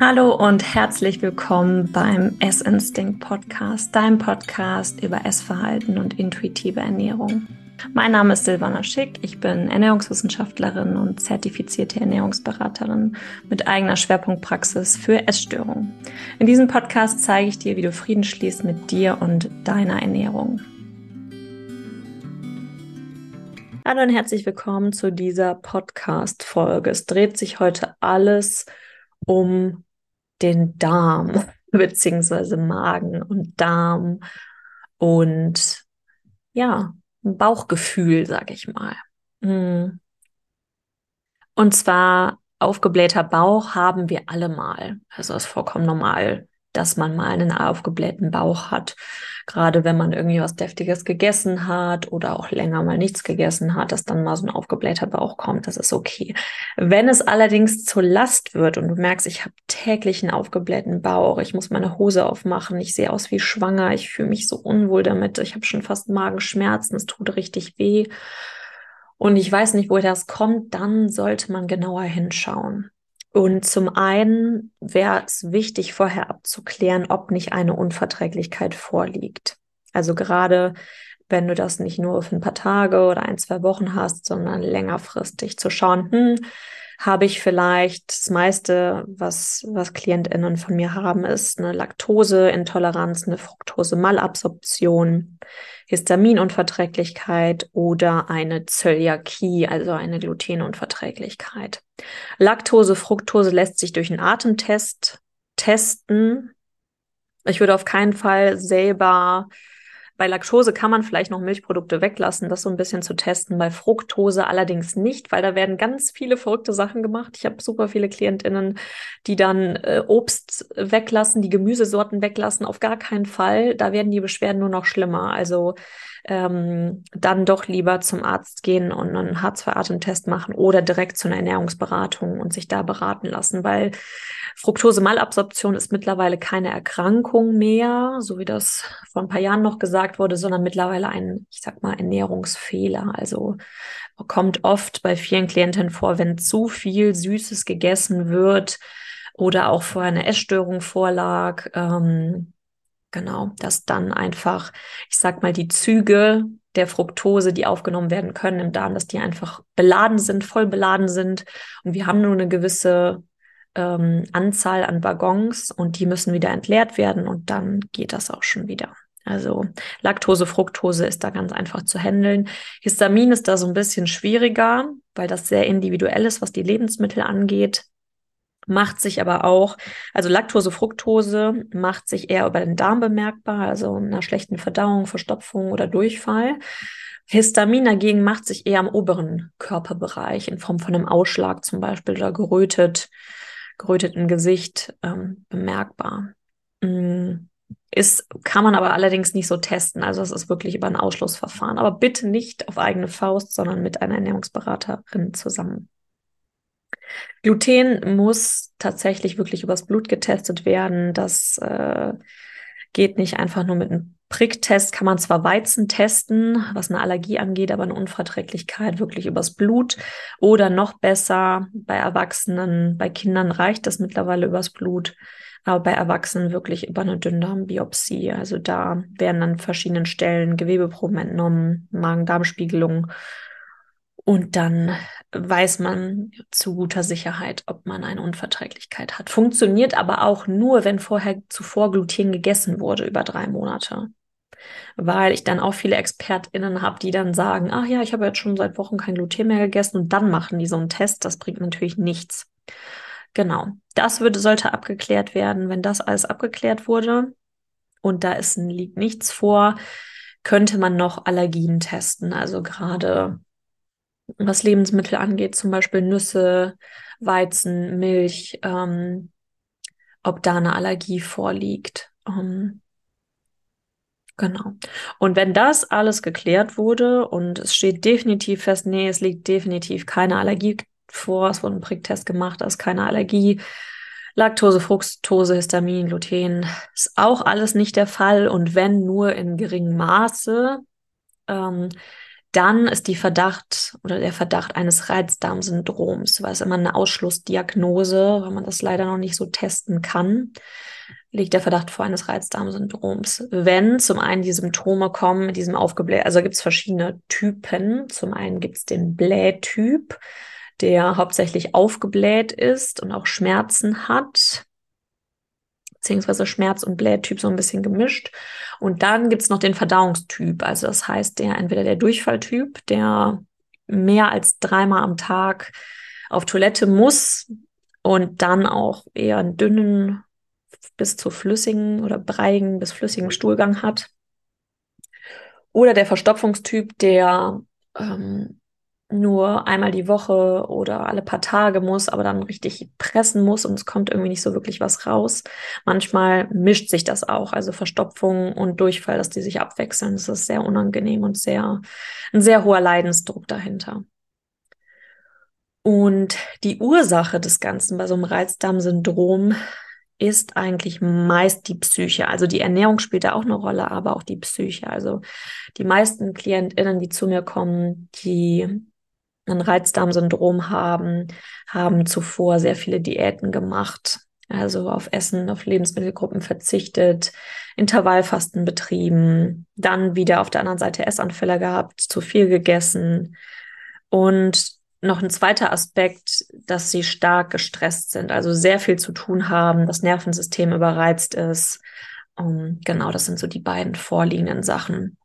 Hallo und herzlich willkommen beim Essinstinct Podcast, deinem Podcast über Essverhalten und intuitive Ernährung. Mein Name ist Silvana Schick, ich bin Ernährungswissenschaftlerin und zertifizierte Ernährungsberaterin mit eigener Schwerpunktpraxis für Essstörungen. In diesem Podcast zeige ich dir, wie du Frieden schließt mit dir und deiner Ernährung. Hallo und herzlich willkommen zu dieser Podcast-Folge. Es dreht sich heute alles um den Darm, beziehungsweise Magen und Darm und ja, ein Bauchgefühl, sag ich mal. Hm. Und zwar aufgeblähter Bauch haben wir alle mal. Also ist vollkommen normal dass man mal einen aufgeblähten Bauch hat. Gerade wenn man irgendwie was Deftiges gegessen hat oder auch länger mal nichts gegessen hat, dass dann mal so ein aufgeblähter Bauch kommt, das ist okay. Wenn es allerdings zur Last wird und du merkst, ich habe täglich einen aufgeblähten Bauch, ich muss meine Hose aufmachen, ich sehe aus wie schwanger, ich fühle mich so unwohl damit, ich habe schon fast Magenschmerzen, es tut richtig weh und ich weiß nicht, woher das kommt, dann sollte man genauer hinschauen. Und zum einen wäre es wichtig, vorher abzuklären, ob nicht eine Unverträglichkeit vorliegt. Also gerade wenn du das nicht nur für ein paar Tage oder ein, zwei Wochen hast, sondern längerfristig zu schauen, hm, habe ich vielleicht das meiste, was, was KlientInnen von mir haben, ist eine Laktoseintoleranz, eine Fructose-Malabsorption, Histaminunverträglichkeit oder eine Zöliakie, also eine Glutenunverträglichkeit. Laktose, Fructose lässt sich durch einen Atemtest testen. Ich würde auf keinen Fall selber bei Laktose kann man vielleicht noch Milchprodukte weglassen, das so ein bisschen zu testen. Bei Fructose allerdings nicht, weil da werden ganz viele verrückte Sachen gemacht. Ich habe super viele KlientInnen, die dann äh, Obst weglassen, die Gemüsesorten weglassen. Auf gar keinen Fall. Da werden die Beschwerden nur noch schlimmer. Also ähm, dann doch lieber zum Arzt gehen und einen H2-Atemtest machen oder direkt zu einer Ernährungsberatung und sich da beraten lassen, weil Fructose-Malabsorption ist mittlerweile keine Erkrankung mehr, so wie das vor ein paar Jahren noch gesagt wurde, sondern mittlerweile ein, ich sag mal, Ernährungsfehler. Also kommt oft bei vielen Klienten vor, wenn zu viel Süßes gegessen wird oder auch vorher eine Essstörung vorlag. Ähm, genau, dass dann einfach, ich sag mal, die Züge der Fructose, die aufgenommen werden können im Darm, dass die einfach beladen sind, voll beladen sind. Und wir haben nur eine gewisse ähm, Anzahl an Waggons und die müssen wieder entleert werden und dann geht das auch schon wieder. Also Laktose, Fructose ist da ganz einfach zu handeln. Histamin ist da so ein bisschen schwieriger, weil das sehr individuell ist, was die Lebensmittel angeht. Macht sich aber auch, also Laktose, Fructose macht sich eher über den Darm bemerkbar, also einer schlechten Verdauung, Verstopfung oder Durchfall. Histamin dagegen macht sich eher am oberen Körperbereich in Form von einem Ausschlag zum Beispiel oder gerötet geröteten Gesicht ähm, bemerkbar. Mm, ist, kann man aber allerdings nicht so testen. Also es ist wirklich über ein Ausschlussverfahren. Aber bitte nicht auf eigene Faust, sondern mit einer Ernährungsberaterin zusammen. Gluten muss tatsächlich wirklich übers Blut getestet werden. Das äh, geht nicht einfach nur mit einem Pricktest kann man zwar Weizen testen, was eine Allergie angeht, aber eine Unverträglichkeit wirklich übers Blut. Oder noch besser, bei Erwachsenen, bei Kindern reicht das mittlerweile übers Blut, aber bei Erwachsenen wirklich über eine Dünndarmbiopsie. Also da werden an verschiedenen Stellen Gewebeproben entnommen, Magen-Darm-Spiegelung. Und dann weiß man zu guter Sicherheit, ob man eine Unverträglichkeit hat. Funktioniert aber auch nur, wenn vorher zuvor Gluten gegessen wurde über drei Monate weil ich dann auch viele ExpertInnen habe, die dann sagen, ach ja, ich habe jetzt schon seit Wochen kein Gluten mehr gegessen und dann machen die so einen Test. Das bringt natürlich nichts. Genau. Das würde, sollte abgeklärt werden. Wenn das alles abgeklärt wurde und da ist, liegt nichts vor, könnte man noch Allergien testen. Also gerade was Lebensmittel angeht, zum Beispiel Nüsse, Weizen, Milch, ähm, ob da eine Allergie vorliegt. Ähm, Genau. Und wenn das alles geklärt wurde und es steht definitiv fest, nee, es liegt definitiv keine Allergie vor, es wurde ein Pricktest gemacht, da ist keine Allergie, Laktose, Fructose, Histamin, Gluten, ist auch alles nicht der Fall und wenn nur in geringem Maße, ähm, Dann ist die Verdacht oder der Verdacht eines Reizdarmsyndroms, weil es immer eine Ausschlussdiagnose, weil man das leider noch nicht so testen kann, liegt der Verdacht vor eines Reizdarmsyndroms. Wenn zum einen die Symptome kommen mit diesem aufgebläht, also gibt es verschiedene Typen. Zum einen gibt es den Blähtyp, der hauptsächlich aufgebläht ist und auch Schmerzen hat beziehungsweise Schmerz- und Blähtyp so ein bisschen gemischt. Und dann gibt's noch den Verdauungstyp. Also das heißt, der entweder der Durchfalltyp, der mehr als dreimal am Tag auf Toilette muss und dann auch eher einen dünnen bis zu flüssigen oder breiigen bis flüssigen Stuhlgang hat. Oder der Verstopfungstyp, der ähm, nur einmal die Woche oder alle paar Tage muss, aber dann richtig pressen muss und es kommt irgendwie nicht so wirklich was raus. Manchmal mischt sich das auch, also Verstopfung und Durchfall, dass die sich abwechseln. Das ist sehr unangenehm und sehr, ein sehr hoher Leidensdruck dahinter. Und die Ursache des Ganzen bei so einem Reizdarmsyndrom ist eigentlich meist die Psyche. Also die Ernährung spielt da auch eine Rolle, aber auch die Psyche. Also die meisten KlientInnen, die zu mir kommen, die ein Reizdarmsyndrom haben, haben zuvor sehr viele Diäten gemacht. Also auf Essen, auf Lebensmittelgruppen verzichtet, Intervallfasten betrieben, dann wieder auf der anderen Seite Essanfälle gehabt, zu viel gegessen. Und noch ein zweiter Aspekt, dass sie stark gestresst sind, also sehr viel zu tun haben, das Nervensystem überreizt ist. Um, genau, das sind so die beiden vorliegenden Sachen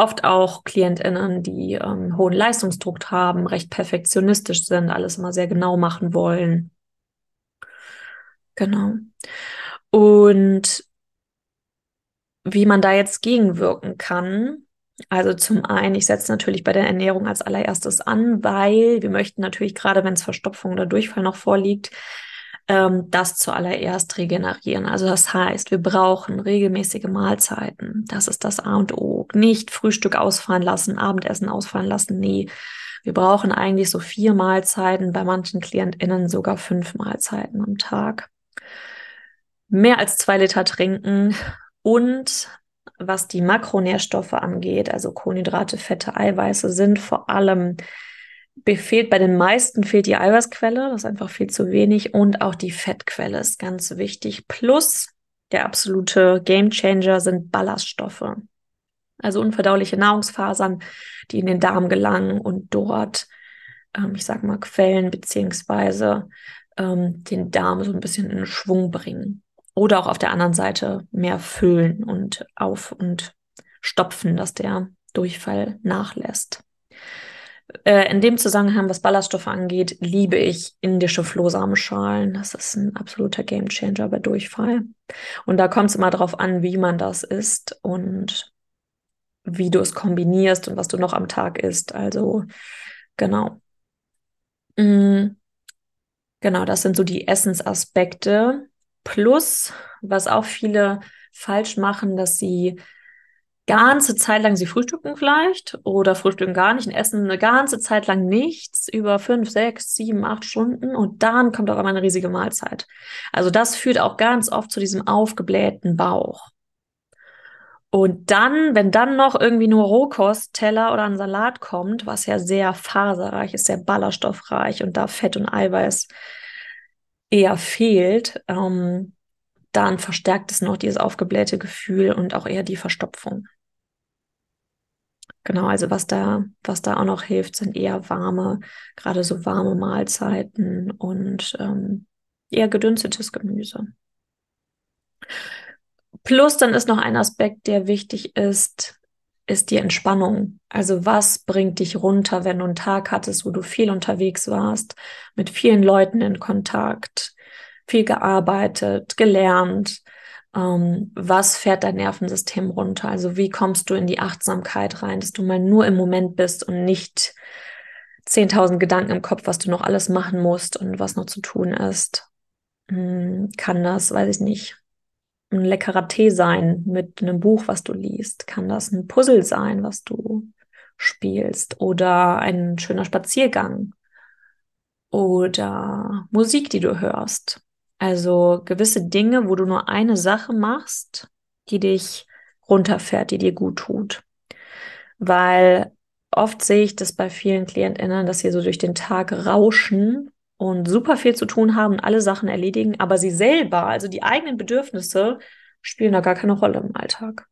oft auch KlientInnen, die ähm, hohen Leistungsdruck haben, recht perfektionistisch sind, alles immer sehr genau machen wollen. Genau. Und wie man da jetzt gegenwirken kann. Also zum einen, ich setze natürlich bei der Ernährung als allererstes an, weil wir möchten natürlich gerade, wenn es Verstopfung oder Durchfall noch vorliegt, ähm, das zuallererst regenerieren. Also das heißt, wir brauchen regelmäßige Mahlzeiten. Das ist das A und O. Nicht Frühstück ausfallen lassen, Abendessen ausfallen lassen. Nee. Wir brauchen eigentlich so vier Mahlzeiten, bei manchen KlientInnen sogar fünf Mahlzeiten am Tag. Mehr als zwei Liter trinken und was die Makronährstoffe angeht, also Kohlenhydrate, Fette, Eiweiße, sind vor allem fehlt bei den meisten fehlt die Eiweißquelle, das ist einfach viel zu wenig und auch die Fettquelle ist ganz wichtig. Plus der absolute Gamechanger sind Ballaststoffe. Also unverdauliche Nahrungsfasern, die in den Darm gelangen und dort, ähm, ich sag mal, Quellen beziehungsweise ähm, den Darm so ein bisschen in Schwung bringen. Oder auch auf der anderen Seite mehr füllen und auf und stopfen, dass der Durchfall nachlässt. Äh, in dem Zusammenhang, was Ballaststoffe angeht, liebe ich indische Flohsamenschalen. Das ist ein absoluter Gamechanger bei Durchfall. Und da kommt es immer darauf an, wie man das isst und wie du es kombinierst und was du noch am Tag isst. Also genau. Mhm. Genau, das sind so die Essensaspekte. Plus, was auch viele falsch machen, dass sie ganze Zeit lang, sie frühstücken vielleicht oder frühstücken gar nicht und essen eine ganze Zeit lang nichts über fünf, sechs, sieben, acht Stunden und dann kommt auch immer eine riesige Mahlzeit. Also das führt auch ganz oft zu diesem aufgeblähten Bauch. Und dann, wenn dann noch irgendwie nur Rohkost, Teller oder ein Salat kommt, was ja sehr faserreich ist, sehr ballaststoffreich und da Fett und Eiweiß eher fehlt, ähm, dann verstärkt es noch dieses aufgeblähte Gefühl und auch eher die Verstopfung. Genau, also was da, was da auch noch hilft, sind eher warme, gerade so warme Mahlzeiten und ähm, eher gedünstetes Gemüse. Plus dann ist noch ein Aspekt, der wichtig ist, ist die Entspannung. Also was bringt dich runter, wenn du einen Tag hattest, wo du viel unterwegs warst, mit vielen Leuten in Kontakt, viel gearbeitet, gelernt, ähm, was fährt dein Nervensystem runter? Also wie kommst du in die Achtsamkeit rein, dass du mal nur im Moment bist und nicht 10.000 Gedanken im Kopf, was du noch alles machen musst und was noch zu tun ist. Hm, kann das, weiß ich nicht, ein leckerer Tee sein mit einem Buch, was du liest? Kann das ein Puzzle sein, was du spielst? Oder ein schöner Spaziergang? Oder Musik, die du hörst? Also gewisse Dinge, wo du nur eine Sache machst, die dich runterfährt, die dir gut tut. Weil oft sehe ich das bei vielen KlientInnen, dass sie so durch den Tag rauschen und super viel zu tun haben, alle Sachen erledigen, aber sie selber, also die eigenen Bedürfnisse, spielen da gar keine Rolle im Alltag.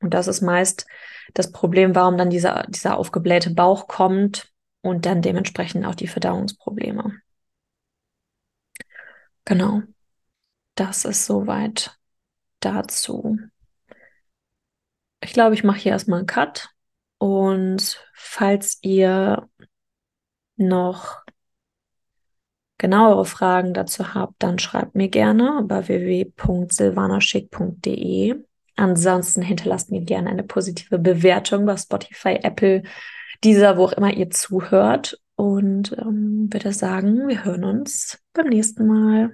Und das ist meist das Problem, warum dann dieser, dieser aufgeblähte Bauch kommt und dann dementsprechend auch die Verdauungsprobleme. Genau. Das ist soweit dazu. Ich glaube, ich mache hier erstmal einen Cut. Und falls ihr noch genauere Fragen dazu habt, dann schreibt mir gerne bei www.silvanaschick.de. Ansonsten hinterlasst mir gerne eine positive Bewertung bei Spotify, Apple, dieser, wo auch immer ihr zuhört. Und ähm, würde sagen, wir hören uns beim nächsten Mal.